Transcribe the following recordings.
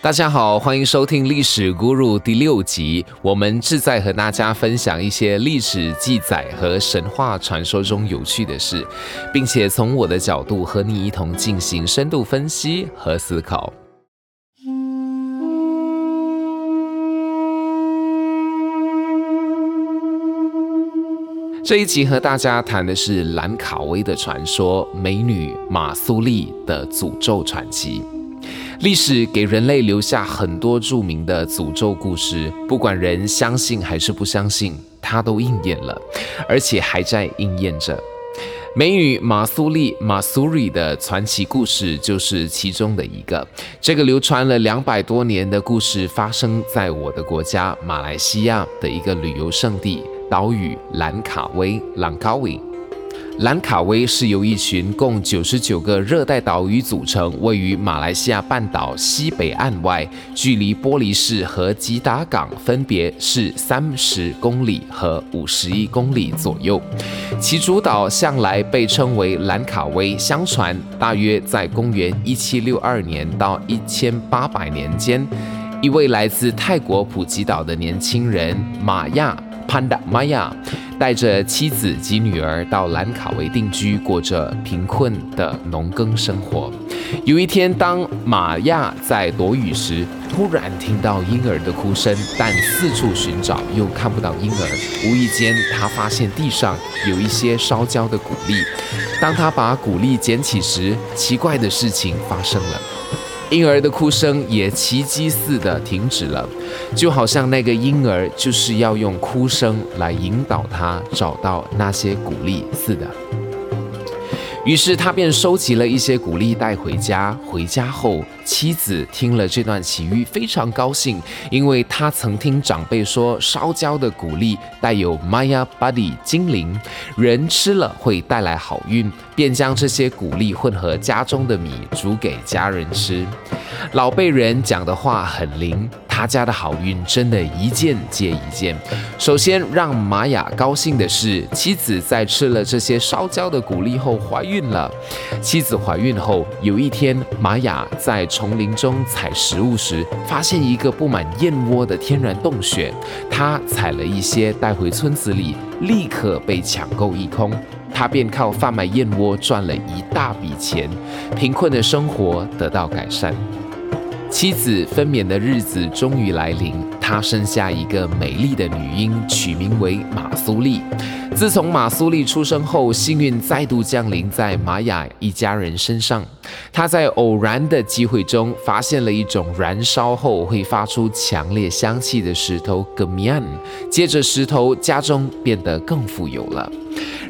大家好，欢迎收听《历史 Guru》第六集。我们志在和大家分享一些历史记载和神话传说中有趣的事，并且从我的角度和你一同进行深度分析和思考。这一集和大家谈的是兰卡威的传说——美女马苏丽的诅咒传奇。历史给人类留下很多著名的诅咒故事，不管人相信还是不相信，它都应验了，而且还在应验着。美女马苏丽马苏里的传奇故事就是其中的一个。这个流传了两百多年的故事，发生在我的国家马来西亚的一个旅游胜地岛屿兰卡威兰高威。兰卡威是由一群共九十九个热带岛屿组成，位于马来西亚半岛西北岸外，距离玻璃市和吉达港分别是三十公里和五十一公里左右。其主岛向来被称为兰卡威。相传，大约在公元一七六二年到一千八百年间，一位来自泰国普吉岛的年轻人玛亚。潘达玛亚带着妻子及女儿到兰卡威定居，过着贫困的农耕生活。有一天，当玛亚在躲雨时，突然听到婴儿的哭声，但四处寻找又看不到婴儿。无意间，他发现地上有一些烧焦的谷粒。当他把谷粒捡起时，奇怪的事情发生了。婴儿的哭声也奇迹似的停止了，就好像那个婴儿就是要用哭声来引导他找到那些鼓励似的。于是他便收集了一些谷粒带回家。回家后，妻子听了这段奇遇，非常高兴，因为他曾听长辈说，烧焦的谷粒带有 Maya Buddy 精灵，人吃了会带来好运，便将这些谷粒混合家中的米煮给家人吃。老辈人讲的话很灵。他家的好运真的一件接一件。首先让玛雅高兴的是，妻子在吃了这些烧焦的谷粒后怀孕了。妻子怀孕后，有一天玛雅在丛林中采食物时，发现一个布满燕窝的天然洞穴。他采了一些带回村子里，立刻被抢购一空。他便靠贩卖燕窝赚了一大笔钱，贫困的生活得到改善。妻子分娩的日子终于来临，她生下一个美丽的女婴，取名为马苏丽。自从马苏丽出生后，幸运再度降临在玛雅一家人身上。她在偶然的机会中发现了一种燃烧后会发出强烈香气的石头 gemin。接着，石头家中变得更富有了。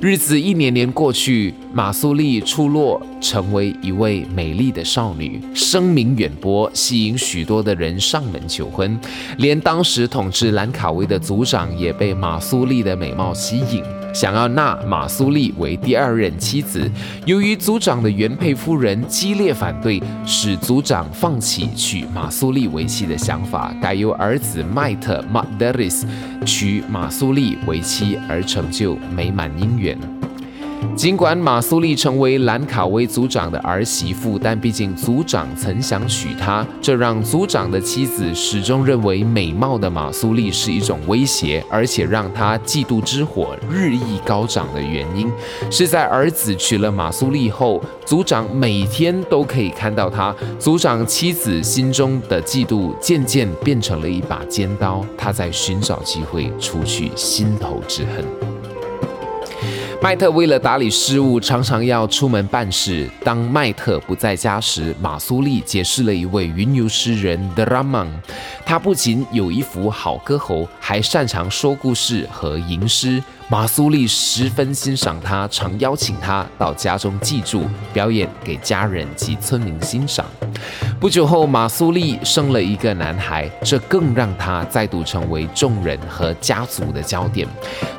日子一年年过去，马苏丽出落成为一位美丽的少女，声名远播，吸引许多的人上门求婚。连当时统治兰卡威的族长也被马苏丽的美貌吸引，想要纳马苏丽为第二任妻子。由于族长的原配夫人激烈反对，使族长放弃娶马苏丽为妻的想法，改由儿子迈特马德里斯娶马苏丽为妻，而成就美满姻缘。尽管马苏丽成为兰卡威族长的儿媳妇，但毕竟族长曾想娶她，这让族长的妻子始终认为美貌的马苏丽是一种威胁，而且让她嫉妒之火日益高涨的原因，是在儿子娶了马苏丽后，族长每天都可以看到他。族长妻子心中的嫉妒渐渐变成了一把尖刀，他在寻找机会除去心头之恨。麦特为了打理事务，常常要出门办事。当麦特不在家时，马苏利解释了一位云游诗人德拉曼。他不仅有一副好歌喉，还擅长说故事和吟诗。马苏丽十分欣赏他，常邀请他到家中寄住，表演给家人及村民欣赏。不久后，马苏丽生了一个男孩，这更让他再度成为众人和家族的焦点。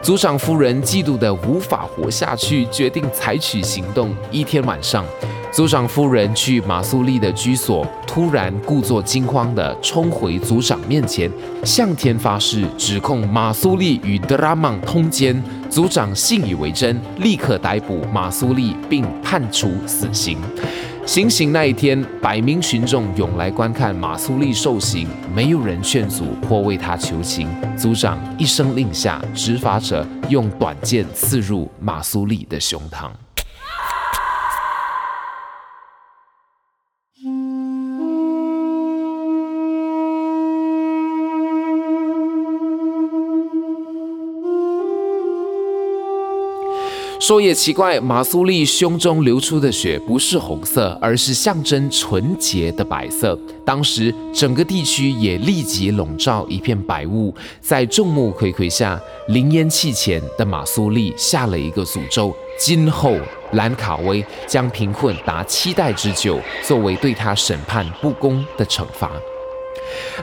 族长夫人嫉妒得无法活下去，决定采取行动。一天晚上。族长夫人去马苏丽的居所，突然故作惊慌地冲回族长面前，向天发誓，指控马苏丽与德拉曼通奸。族长信以为真，立刻逮捕马苏丽并判处死刑。行刑那一天，百名群众涌来观看马苏利受刑，没有人劝阻或为他求情。族长一声令下，执法者用短剑刺入马苏利的胸膛。说也奇怪，马苏利胸中流出的血不是红色，而是象征纯洁的白色。当时整个地区也立即笼罩一片白雾，在众目睽睽下，灵烟气前的马苏利下了一个诅咒：今后兰卡威将贫困达七代之久，作为对他审判不公的惩罚。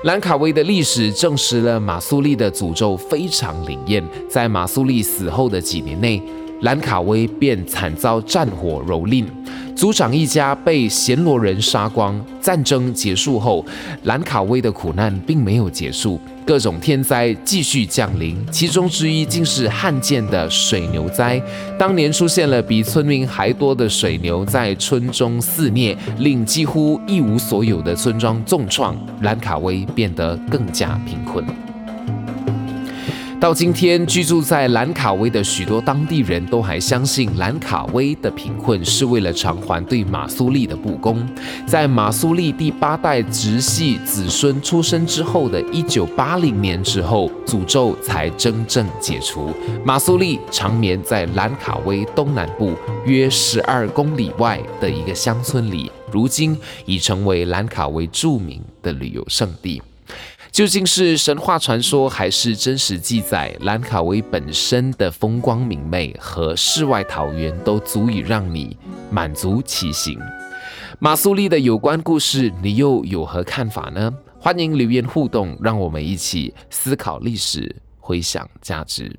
兰卡威的历史证实了马苏利的诅咒非常灵验，在马苏利死后的几年内。兰卡威便惨遭战火蹂躏，族长一家被暹罗人杀光。战争结束后，兰卡威的苦难并没有结束，各种天灾继续降临，其中之一竟是罕见的水牛灾。当年出现了比村民还多的水牛在村中肆虐，令几乎一无所有的村庄重创，兰卡威变得更加贫困。到今天，居住在兰卡威的许多当地人都还相信兰卡威的贫困是为了偿还对马苏利的不公。在马苏利第八代直系子孙出生之后的一九八零年之后，诅咒才真正解除。马苏利长眠在兰卡威东南部约十二公里外的一个乡村里，如今已成为兰卡威著名的旅游胜地。究竟是神话传说还是真实记载？兰卡威本身的风光明媚和世外桃源都足以让你满足其行。马苏利的有关故事，你又有何看法呢？欢迎留言互动，让我们一起思考历史，回想价值。